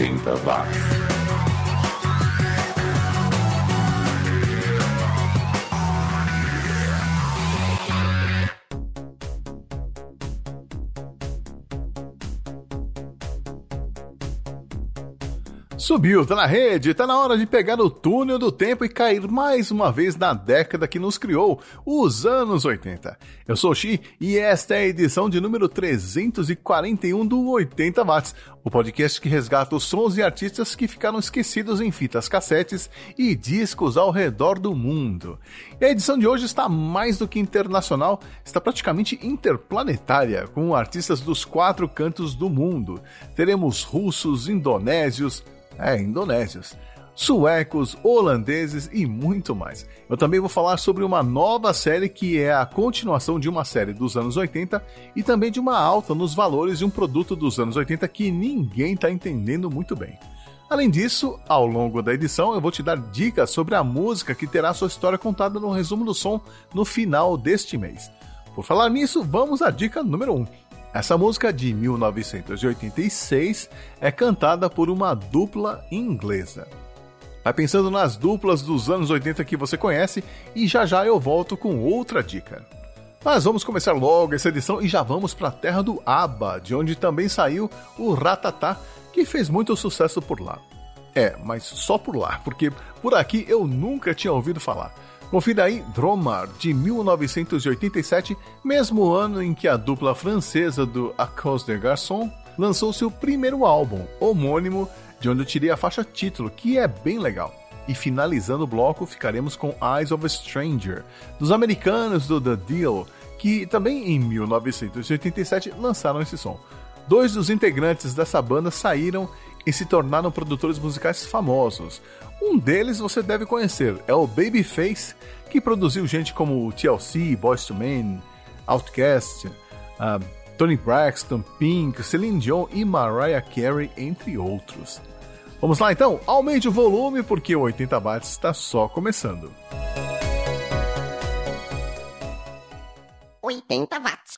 80 watts. Subiu, tá na rede, tá na hora de pegar o túnel do tempo e cair mais uma vez na década que nos criou, os anos 80. Eu sou o Xi e esta é a edição de número 341 do 80 Watts, o podcast que resgata os sons e artistas que ficaram esquecidos em fitas cassetes e discos ao redor do mundo. E a edição de hoje está mais do que internacional, está praticamente interplanetária, com artistas dos quatro cantos do mundo. Teremos russos, indonésios, é, indonésios, suecos, holandeses e muito mais. Eu também vou falar sobre uma nova série que é a continuação de uma série dos anos 80 e também de uma alta nos valores de um produto dos anos 80 que ninguém está entendendo muito bem. Além disso, ao longo da edição eu vou te dar dicas sobre a música que terá sua história contada no resumo do som no final deste mês. Por falar nisso, vamos à dica número 1. Essa música de 1986 é cantada por uma dupla inglesa. Vai pensando nas duplas dos anos 80 que você conhece e já já eu volto com outra dica. Mas vamos começar logo essa edição e já vamos para a terra do ABBA, de onde também saiu o Ratatá, que fez muito sucesso por lá. É, mas só por lá, porque por aqui eu nunca tinha ouvido falar. Confira aí Dromar, de 1987, mesmo ano em que a dupla francesa do A Cause des Garçons lançou seu primeiro álbum, homônimo, de onde eu tirei a faixa título, que é bem legal. E finalizando o bloco, ficaremos com Eyes of a Stranger, dos americanos do The Deal, que também em 1987 lançaram esse som. Dois dos integrantes dessa banda saíram e se tornaram produtores musicais famosos. Um deles você deve conhecer, é o Babyface, que produziu gente como TLC, Boyz II Men, Outkast, uh, Tony Braxton, Pink, Celine Dion e Mariah Carey, entre outros. Vamos lá então, aumente o volume porque o 80 watts está só começando. 80 watts.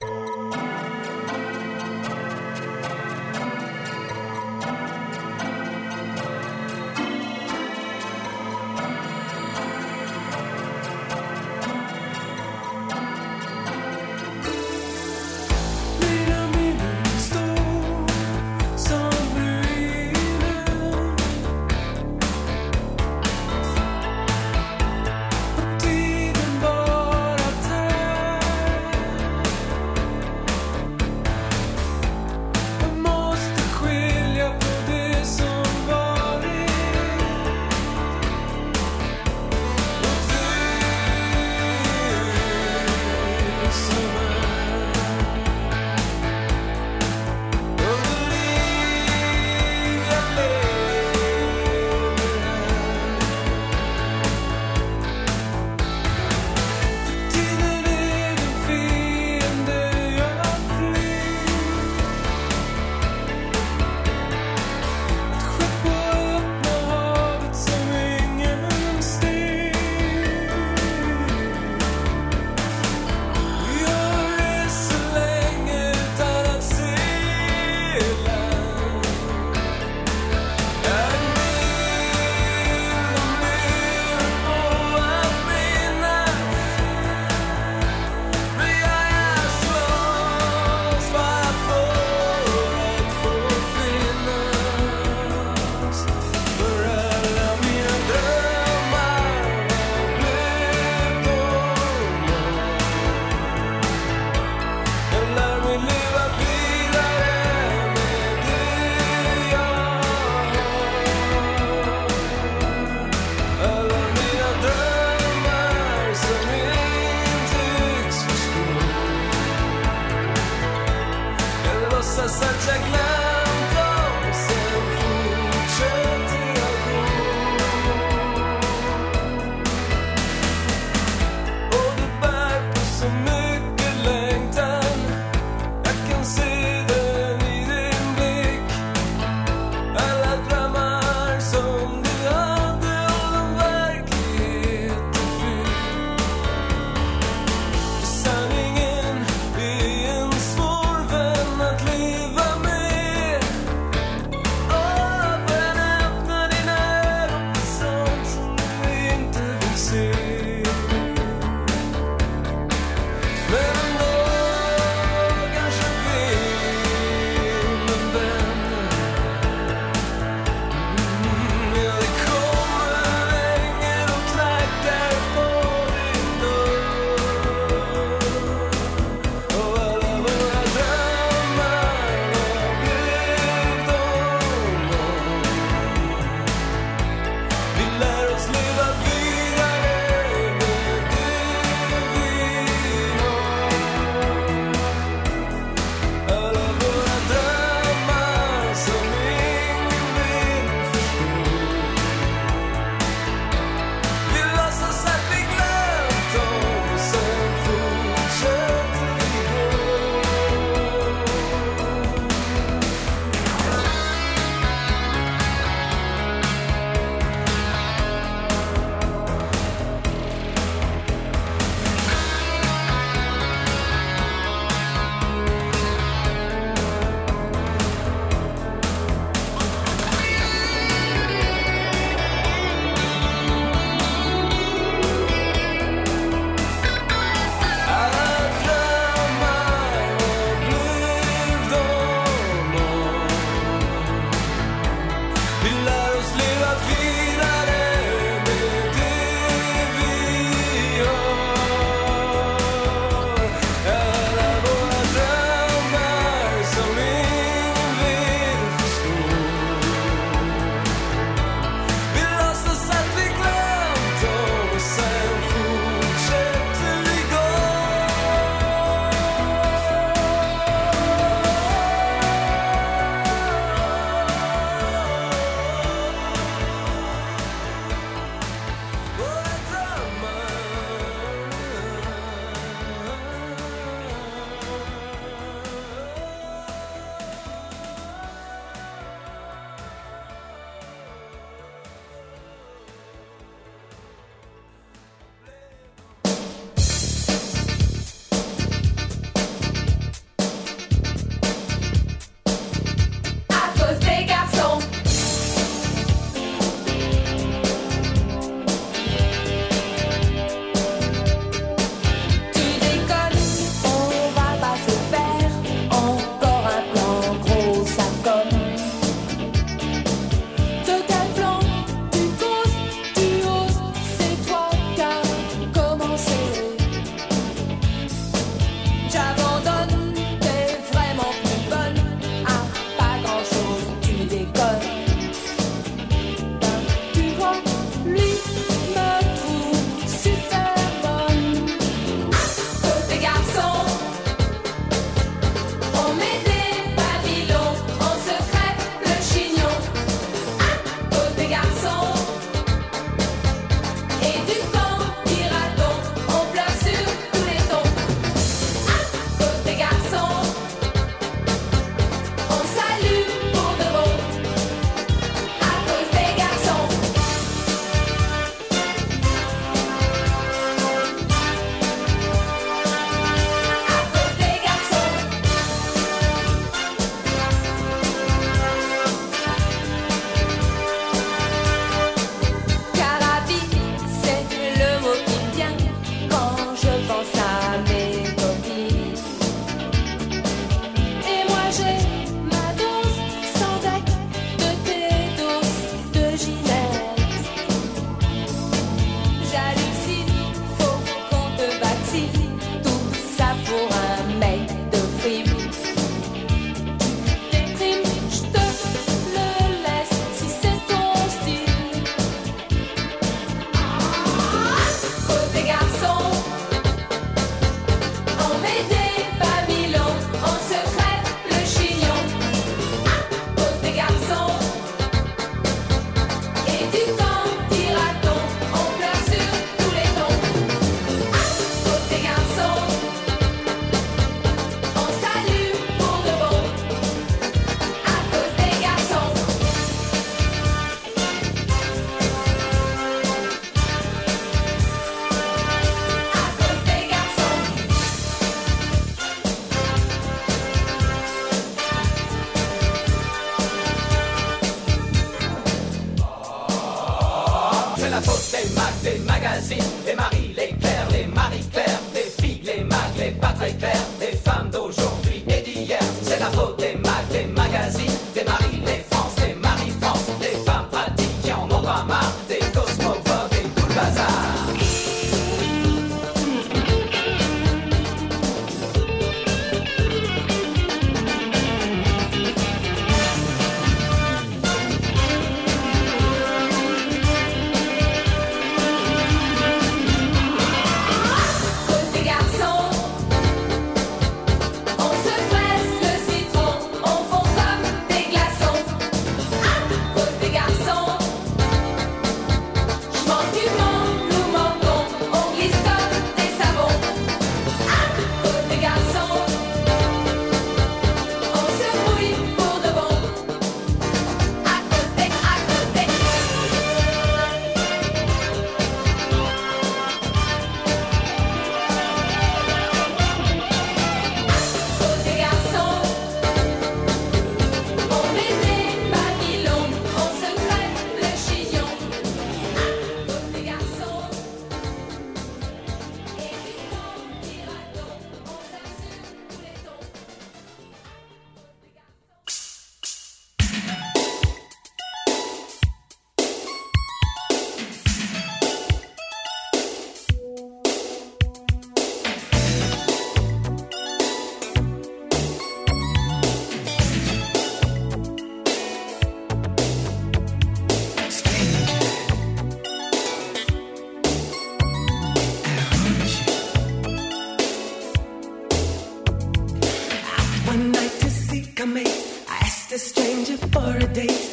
asked a stranger for a date.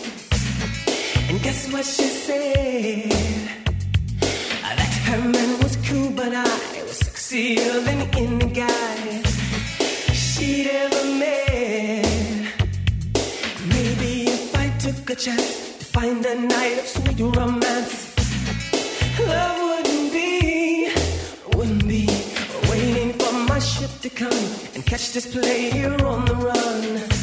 And guess what she said? That her man was cool, but I was sexier than any guy she'd ever met. Maybe if I took a chance to find a night of sweet romance, love wouldn't be, wouldn't be waiting for my ship to come and catch this player on the run.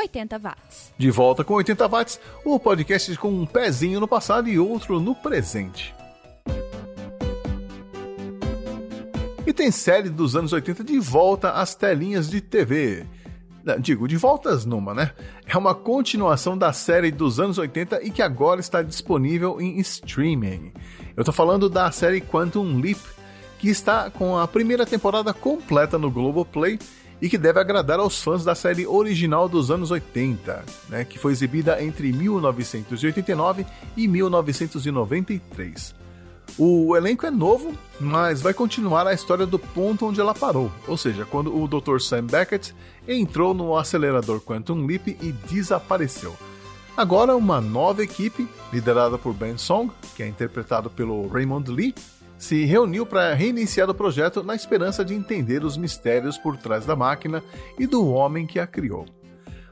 80 watts. De volta com 80 watts, o podcast com um pezinho no passado e outro no presente. E tem série dos anos 80 de volta às telinhas de TV. Digo, de voltas numa, né? É uma continuação da série dos anos 80 e que agora está disponível em streaming. Eu tô falando da série Quantum Leap, que está com a primeira temporada completa no Globoplay e que deve agradar aos fãs da série original dos anos 80, né, que foi exibida entre 1989 e 1993. O elenco é novo, mas vai continuar a história do ponto onde ela parou, ou seja, quando o Dr. Sam Beckett entrou no acelerador Quantum Leap e desapareceu. Agora, uma nova equipe, liderada por Ben Song, que é interpretado pelo Raymond Lee, se reuniu para reiniciar o projeto na esperança de entender os mistérios por trás da máquina e do homem que a criou.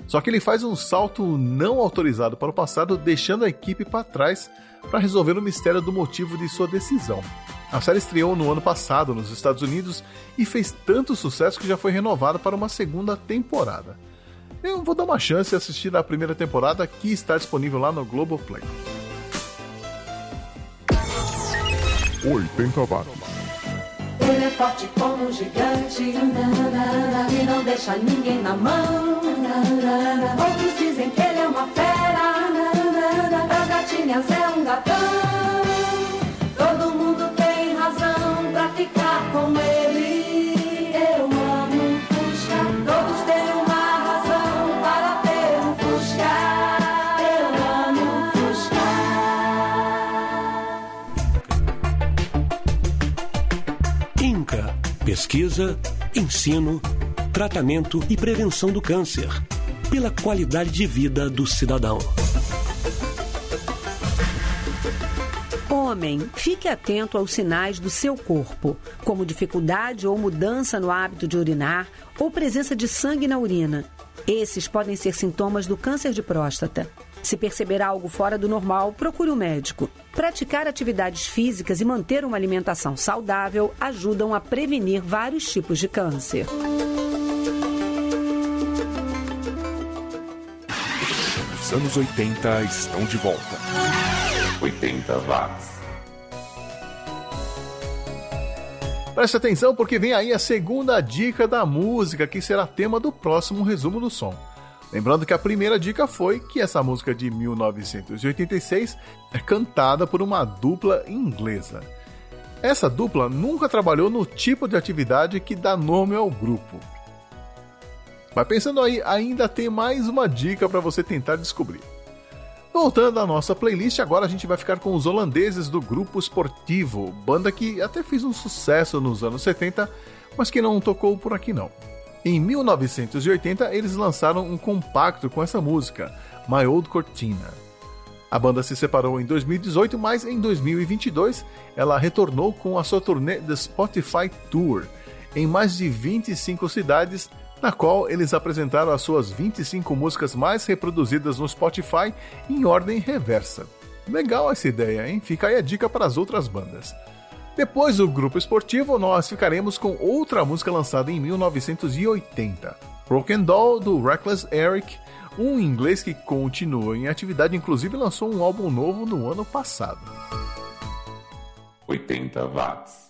Só que ele faz um salto não autorizado para o passado, deixando a equipe para trás para resolver o mistério do motivo de sua decisão. A série estreou no ano passado nos Estados Unidos e fez tanto sucesso que já foi renovada para uma segunda temporada. Eu vou dar uma chance de assistir a primeira temporada que está disponível lá no Globoplay. 80 watts. Ele é forte como um gigante e não deixa ninguém na mão. Outros dizem que ele é uma fera, das gatinhas é um gatão. Pesquisa, ensino, tratamento e prevenção do câncer, pela qualidade de vida do cidadão. Homem, fique atento aos sinais do seu corpo, como dificuldade ou mudança no hábito de urinar ou presença de sangue na urina. Esses podem ser sintomas do câncer de próstata. Se perceber algo fora do normal, procure um médico. Praticar atividades físicas e manter uma alimentação saudável ajudam a prevenir vários tipos de câncer. Os anos 80 estão de volta. 80 watts. Preste atenção porque vem aí a segunda dica da música, que será tema do próximo resumo do som. Lembrando que a primeira dica foi que essa música de 1986 é cantada por uma dupla inglesa. Essa dupla nunca trabalhou no tipo de atividade que dá nome ao grupo. Mas pensando aí, ainda tem mais uma dica para você tentar descobrir. Voltando à nossa playlist, agora a gente vai ficar com os holandeses do Grupo Esportivo, banda que até fez um sucesso nos anos 70, mas que não tocou por aqui não. Em 1980, eles lançaram um compacto com essa música, My Old Cortina. A banda se separou em 2018, mas em 2022 ela retornou com a sua turnê The Spotify Tour em mais de 25 cidades na qual eles apresentaram as suas 25 músicas mais reproduzidas no Spotify em ordem reversa. Legal essa ideia, hein? Fica aí a dica para as outras bandas. Depois do grupo esportivo, nós ficaremos com outra música lançada em 1980, Broken Doll do Reckless Eric, um inglês que continua em atividade, inclusive lançou um álbum novo no ano passado. 80 watts.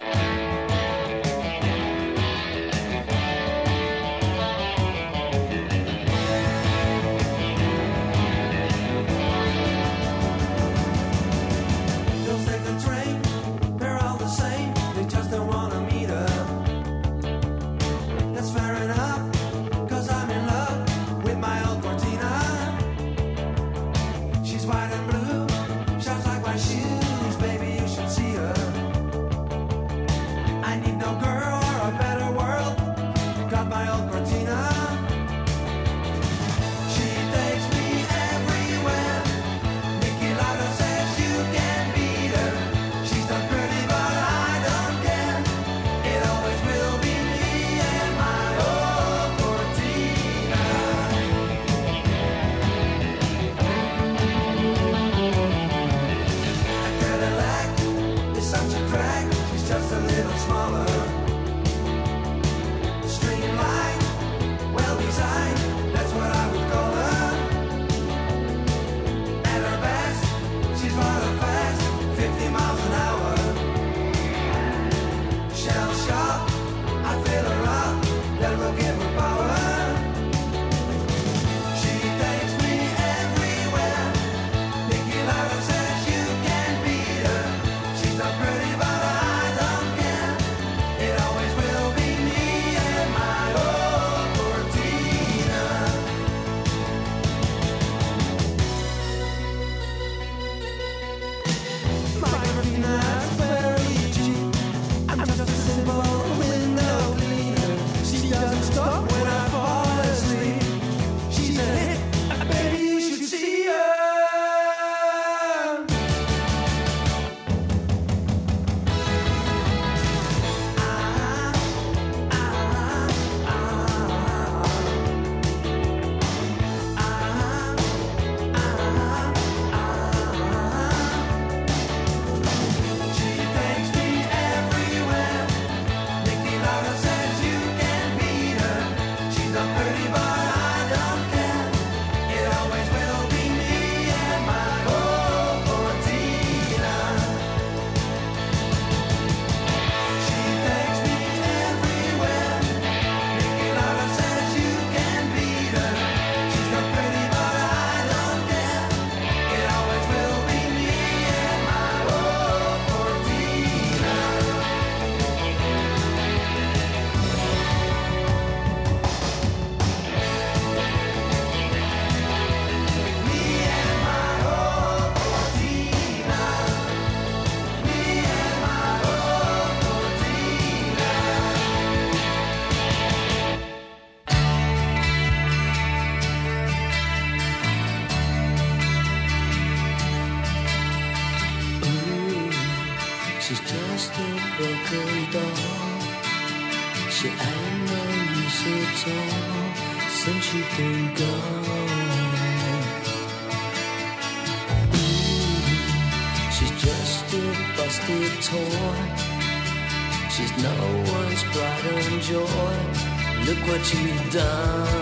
Done.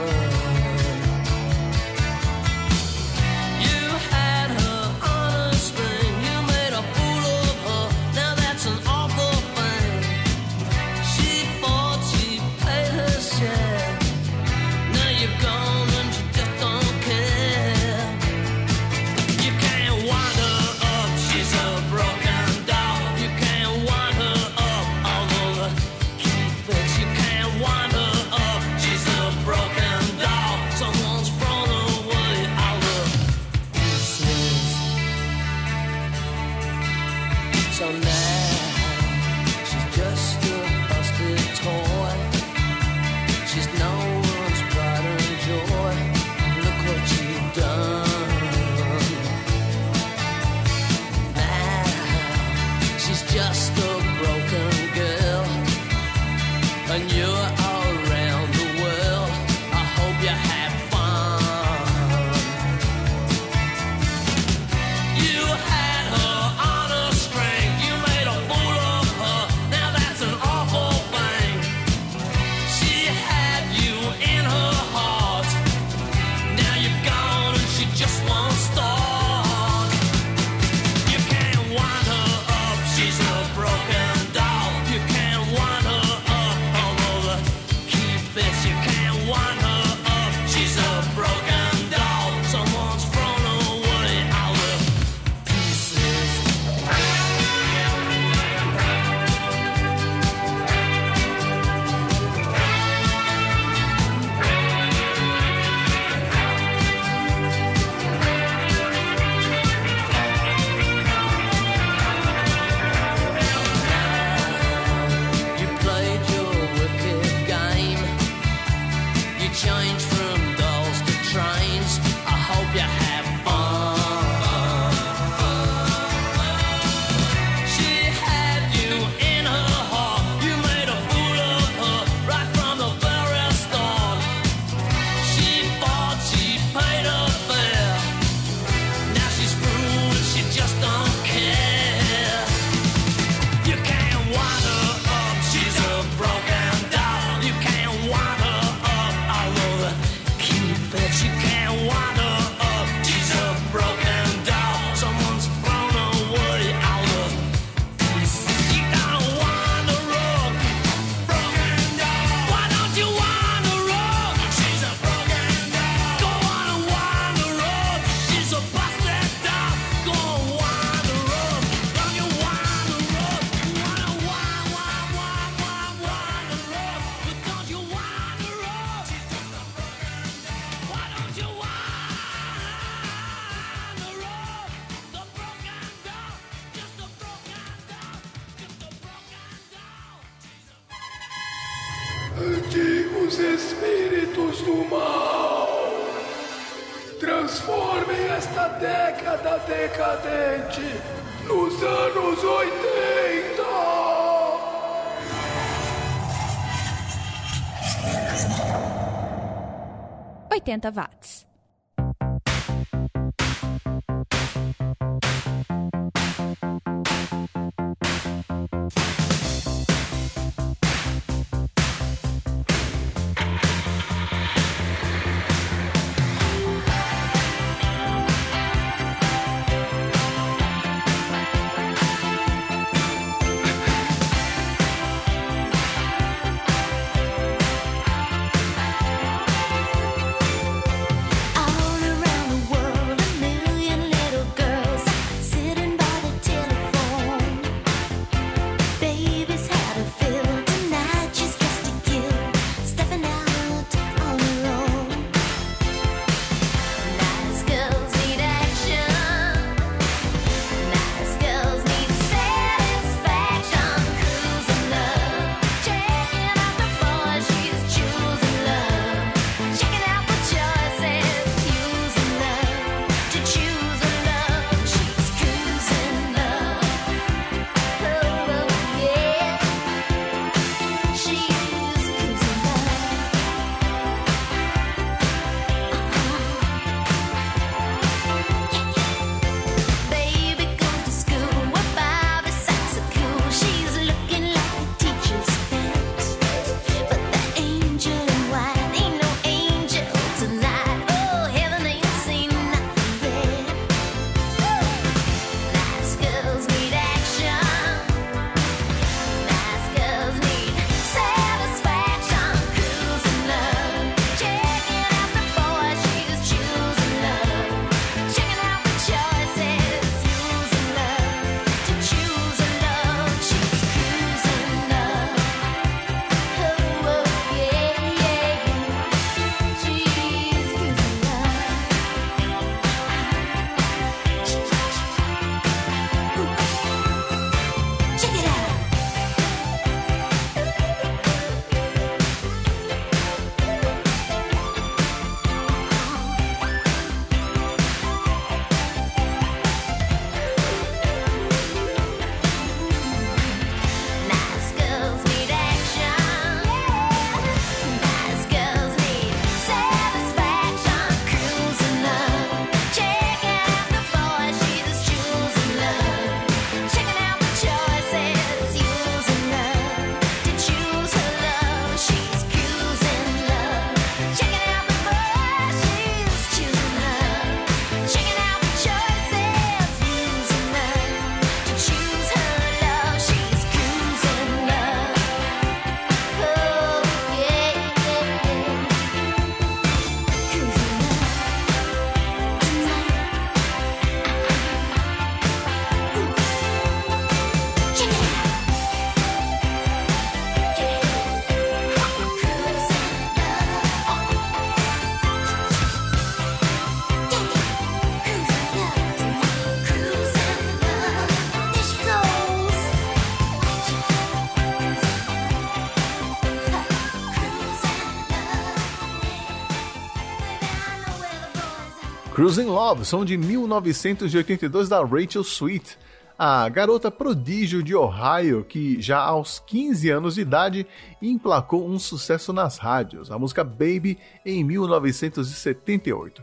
Cruising Love são de 1982 da Rachel Sweet, a garota prodígio de Ohio que já aos 15 anos de idade emplacou um sucesso nas rádios, a música Baby em 1978.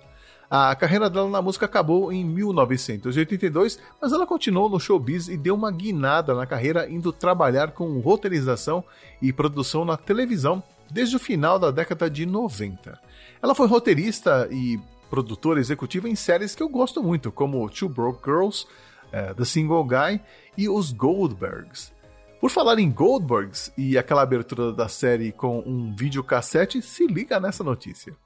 A carreira dela na música acabou em 1982, mas ela continuou no showbiz e deu uma guinada na carreira indo trabalhar com roteirização e produção na televisão desde o final da década de 90. Ela foi roteirista e produtora executiva em séries que eu gosto muito, como Two Broke Girls, uh, The Single Guy e Os Goldbergs. Por falar em Goldbergs e aquela abertura da série com um videocassete, se liga nessa notícia.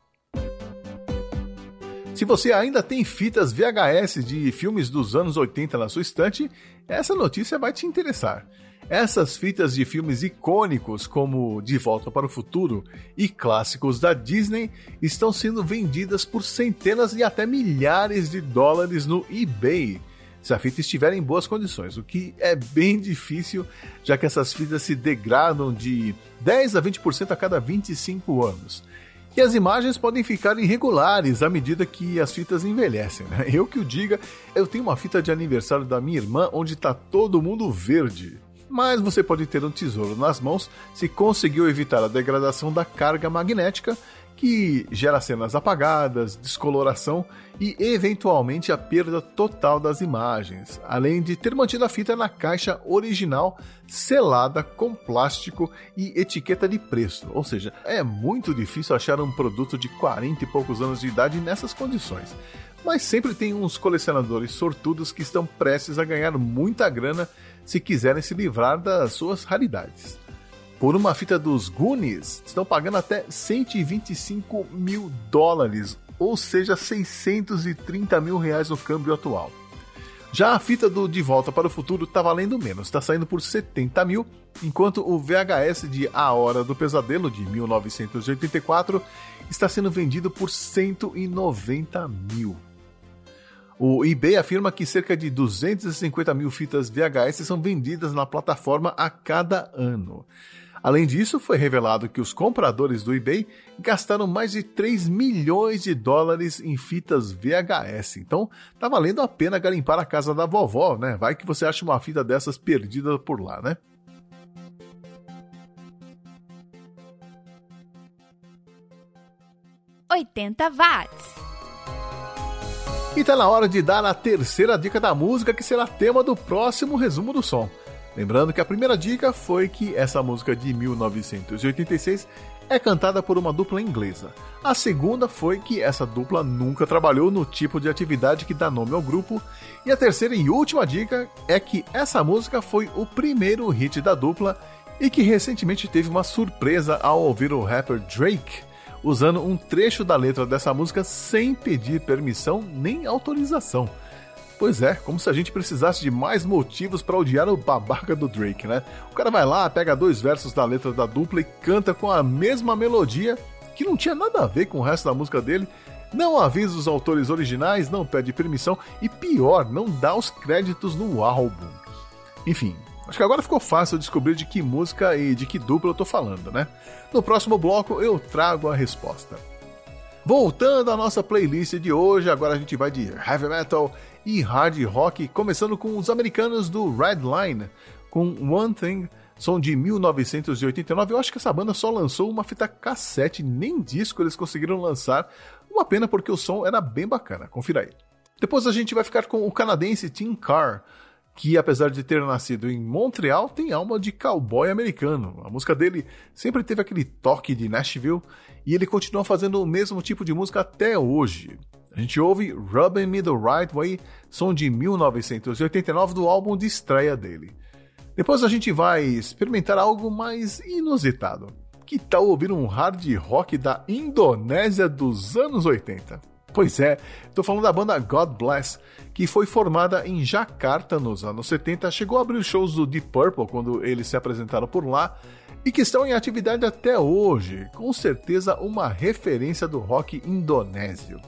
Se você ainda tem fitas VHS de filmes dos anos 80 na sua estante, essa notícia vai te interessar. Essas fitas de filmes icônicos como De Volta para o Futuro e clássicos da Disney estão sendo vendidas por centenas e até milhares de dólares no eBay, se a fita estiver em boas condições, o que é bem difícil, já que essas fitas se degradam de 10 a 20% a cada 25 anos. E as imagens podem ficar irregulares à medida que as fitas envelhecem. Né? Eu que o diga, eu tenho uma fita de aniversário da minha irmã onde está todo mundo verde. Mas você pode ter um tesouro nas mãos se conseguiu evitar a degradação da carga magnética que gera cenas apagadas, descoloração e eventualmente a perda total das imagens, além de ter mantido a fita na caixa original selada com plástico e etiqueta de preço. Ou seja, é muito difícil achar um produto de 40 e poucos anos de idade nessas condições. Mas sempre tem uns colecionadores sortudos que estão prestes a ganhar muita grana se quiserem se livrar das suas raridades. Por uma fita dos Goonies, estão pagando até 125 mil dólares, ou seja, 630 mil reais no câmbio atual. Já a fita do De Volta para o Futuro está valendo menos, está saindo por 70 mil, enquanto o VHS de A Hora do Pesadelo, de 1984, está sendo vendido por 190 mil. O eBay afirma que cerca de 250 mil fitas VHS são vendidas na plataforma a cada ano. Além disso, foi revelado que os compradores do eBay gastaram mais de 3 milhões de dólares em fitas VHS. Então, tá valendo a pena garimpar a casa da vovó, né? Vai que você acha uma fita dessas perdida por lá, né? Oitenta watts. E tá na hora de dar a terceira dica da música que será tema do próximo resumo do som. Lembrando que a primeira dica foi que essa música de 1986 é cantada por uma dupla inglesa. A segunda foi que essa dupla nunca trabalhou no tipo de atividade que dá nome ao grupo. E a terceira e última dica é que essa música foi o primeiro hit da dupla e que recentemente teve uma surpresa ao ouvir o rapper Drake usando um trecho da letra dessa música sem pedir permissão nem autorização. Pois é, como se a gente precisasse de mais motivos para odiar o babaca do Drake, né? O cara vai lá, pega dois versos da letra da dupla e canta com a mesma melodia que não tinha nada a ver com o resto da música dele. Não avisa os autores originais, não pede permissão e pior, não dá os créditos no álbum. Enfim, acho que agora ficou fácil descobrir de que música e de que dupla eu tô falando, né? No próximo bloco eu trago a resposta. Voltando à nossa playlist de hoje, agora a gente vai de heavy metal e hard rock, começando com os americanos do Redline, com One Thing, som de 1989. Eu acho que essa banda só lançou uma fita cassete, nem disco eles conseguiram lançar. Uma pena porque o som era bem bacana, confira aí. Depois a gente vai ficar com o canadense Tim Carr, que apesar de ter nascido em Montreal, tem alma de cowboy americano. A música dele sempre teve aquele toque de Nashville e ele continua fazendo o mesmo tipo de música até hoje. A gente ouve Rubbing Me the Right Way, som de 1989 do álbum de estreia dele. Depois a gente vai experimentar algo mais inusitado. Que tal ouvir um hard rock da Indonésia dos anos 80? Pois é, estou falando da banda God Bless, que foi formada em Jakarta nos anos 70, chegou a abrir shows do Deep Purple quando eles se apresentaram por lá e que estão em atividade até hoje, com certeza uma referência do rock indonésio.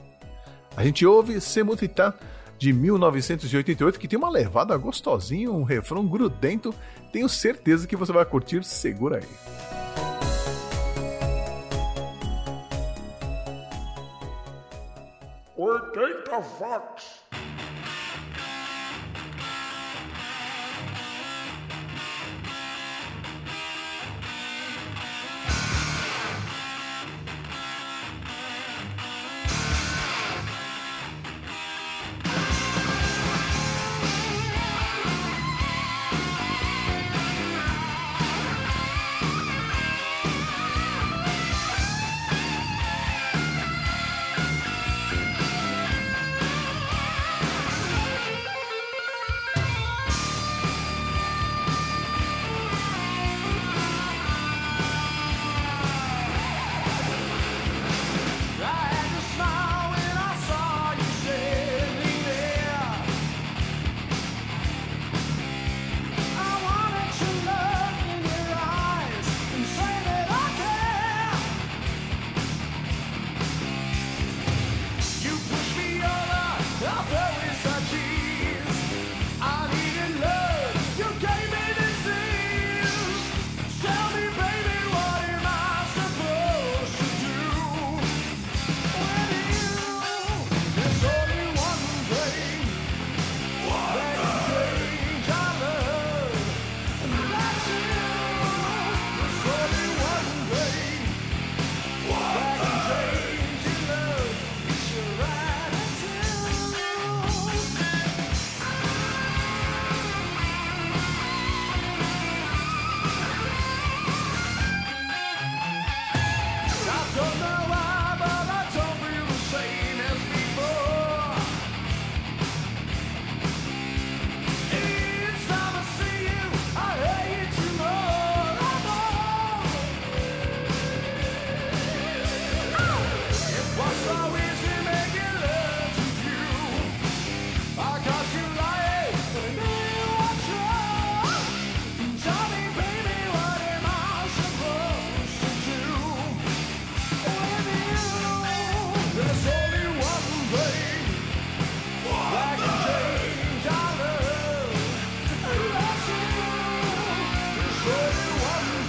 A gente ouve Semutita de 1988, que tem uma levada gostosinha, um refrão grudento. Tenho certeza que você vai curtir, segura aí. 80 watts. está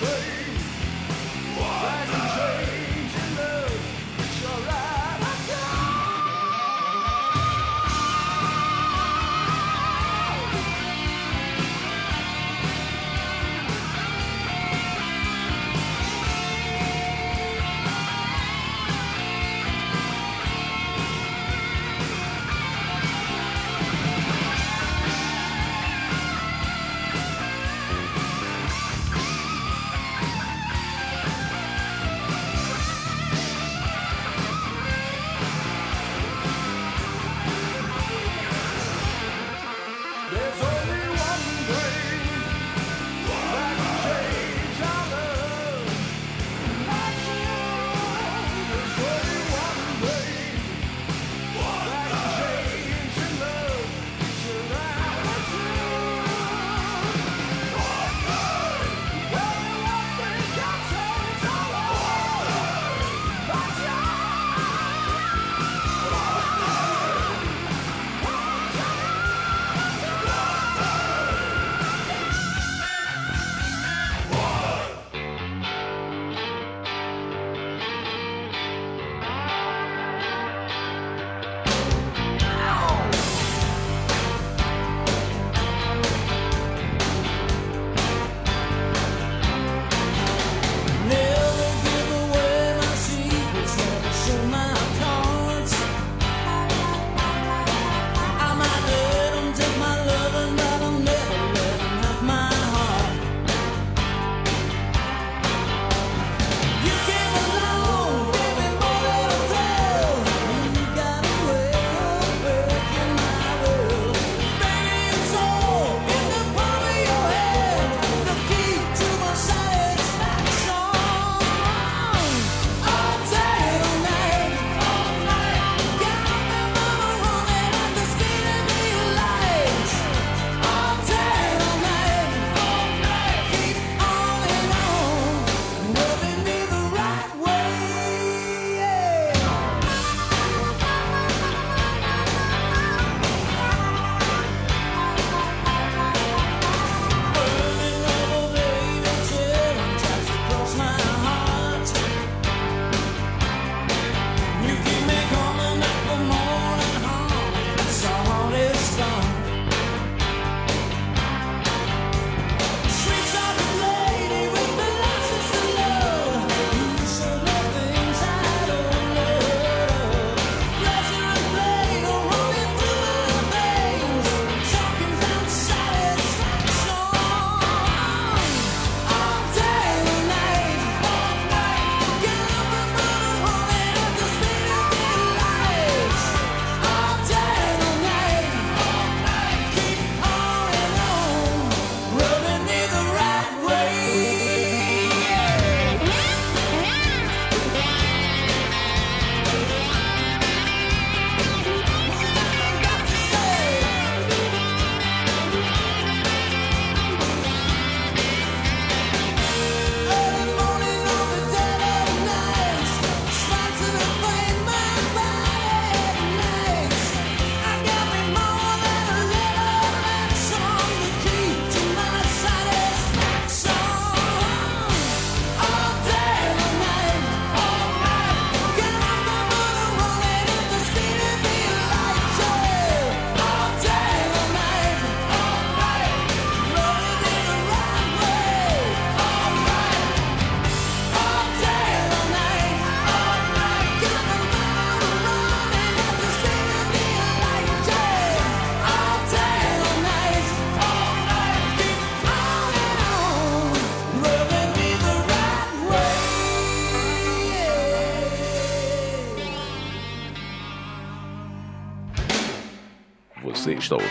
Hey.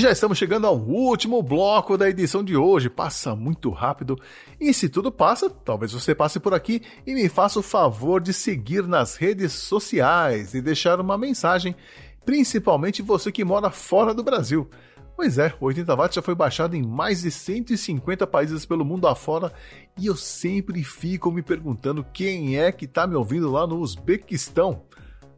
E já estamos chegando ao último bloco da edição de hoje. Passa muito rápido. E se tudo passa, talvez você passe por aqui e me faça o favor de seguir nas redes sociais e deixar uma mensagem, principalmente você que mora fora do Brasil. Pois é, o 80 watts já foi baixado em mais de 150 países pelo mundo afora e eu sempre fico me perguntando quem é que tá me ouvindo lá no Uzbequistão,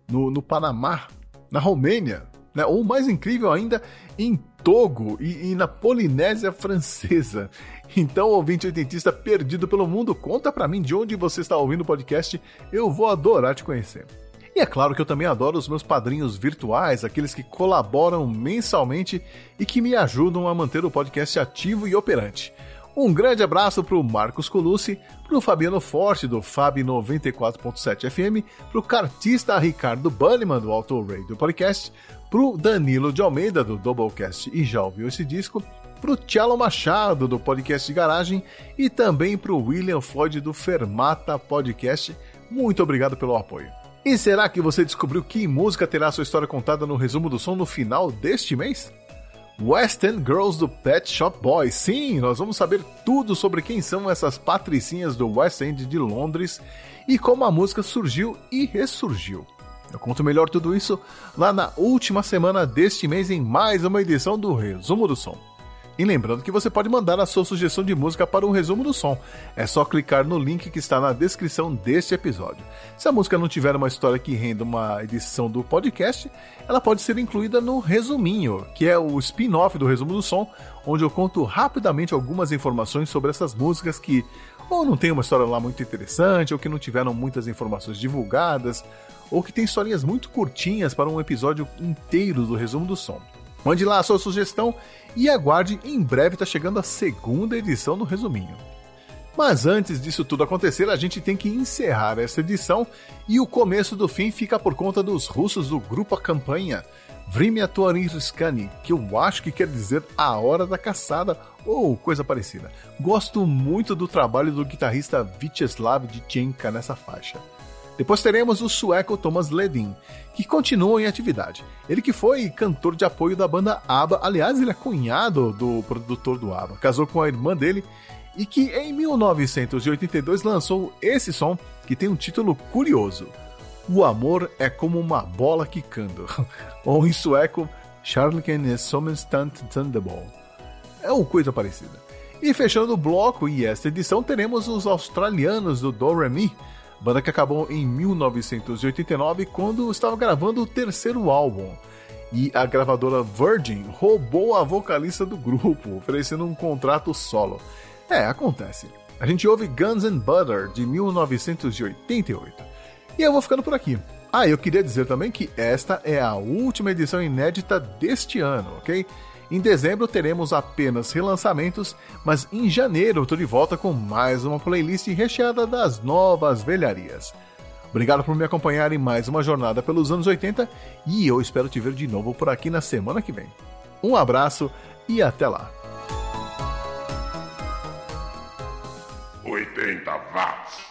no, no Panamá, na Romênia, né? ou mais incrível ainda, em Togo e, e na Polinésia Francesa. Então, ouvinte oitentista perdido pelo mundo, conta pra mim de onde você está ouvindo o podcast, eu vou adorar te conhecer. E é claro que eu também adoro os meus padrinhos virtuais, aqueles que colaboram mensalmente e que me ajudam a manter o podcast ativo e operante. Um grande abraço para o Marcos Colucci, para o Fabiano Forte do Fab 94.7 FM, para o cartista Ricardo Banniman do Auto Radio Podcast, para o Danilo de Almeida do Doublecast e já ouviu esse disco, para o Tchelo Machado do Podcast Garagem e também para o William Floyd do Fermata Podcast. Muito obrigado pelo apoio. E será que você descobriu que música terá sua história contada no resumo do som no final deste mês? West End Girls do Pet Shop Boys. Sim, nós vamos saber tudo sobre quem são essas patricinhas do West End de Londres e como a música surgiu e ressurgiu. Eu conto melhor tudo isso lá na última semana deste mês em mais uma edição do Resumo do Som. E lembrando que você pode mandar a sua sugestão de música para o resumo do som. É só clicar no link que está na descrição deste episódio. Se a música não tiver uma história que renda uma edição do podcast, ela pode ser incluída no resuminho, que é o spin-off do resumo do som, onde eu conto rapidamente algumas informações sobre essas músicas que ou não tem uma história lá muito interessante, ou que não tiveram muitas informações divulgadas, ou que tem historinhas muito curtinhas para um episódio inteiro do resumo do som. Mande lá a sua sugestão e aguarde, em breve está chegando a segunda edição do Resuminho. Mas antes disso tudo acontecer, a gente tem que encerrar essa edição e o começo do fim fica por conta dos russos do grupo A Campanha, Vremya Tuariskani, que eu acho que quer dizer a hora da caçada ou coisa parecida. Gosto muito do trabalho do guitarrista Vyacheslav Ditchenka nessa faixa. Depois teremos o sueco Thomas Ledin, que continua em atividade. Ele que foi cantor de apoio da banda ABBA, aliás, ele é cunhado do produtor do ABBA, casou com a irmã dele e que em 1982 lançou esse som que tem um título curioso. O amor é como uma bola quicando, ou em sueco, Charleken är som en stunt thunderball. É uma coisa parecida. E fechando o bloco e esta edição teremos os australianos do Do Re Mi, banda que acabou em 1989 quando estava gravando o terceiro álbum. E a gravadora Virgin roubou a vocalista do grupo, oferecendo um contrato solo. É, acontece. A gente ouve Guns and Butter de 1988. E eu vou ficando por aqui. Ah, eu queria dizer também que esta é a última edição inédita deste ano, ok? Em dezembro teremos apenas relançamentos, mas em janeiro eu tô de volta com mais uma playlist recheada das novas velharias. Obrigado por me acompanhar em mais uma jornada pelos anos 80 e eu espero te ver de novo por aqui na semana que vem. Um abraço e até lá. 80 watts.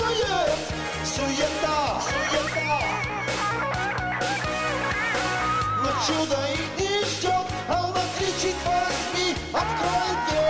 мешает суета, суета. Но чудо и не ждет, а она кричит возьми, открой дверь.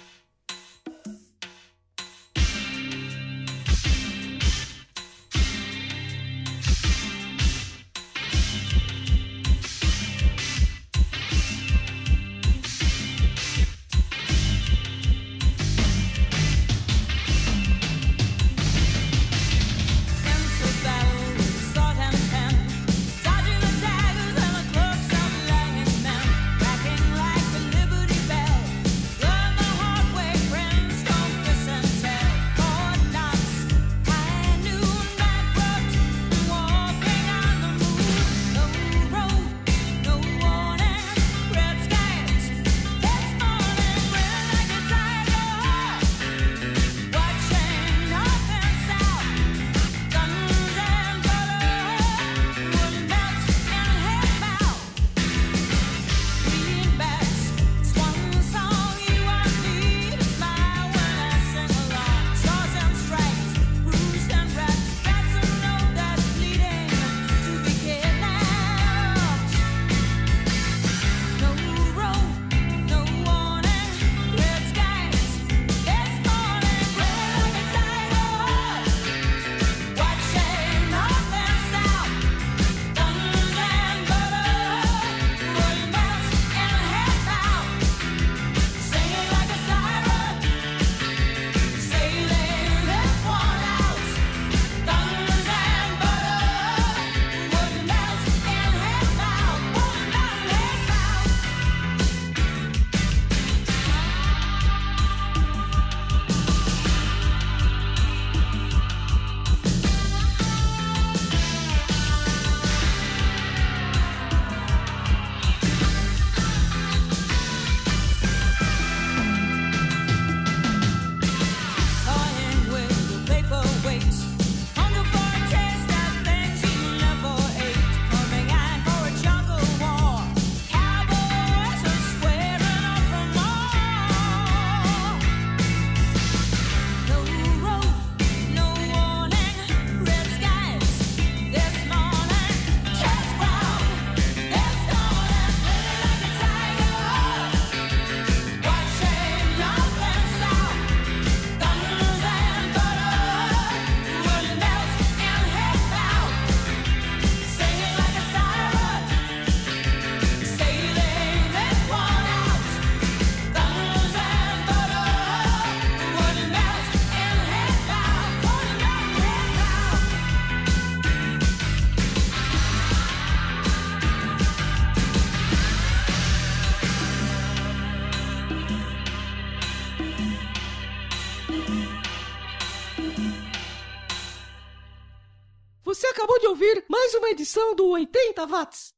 Edição do 80 Watts.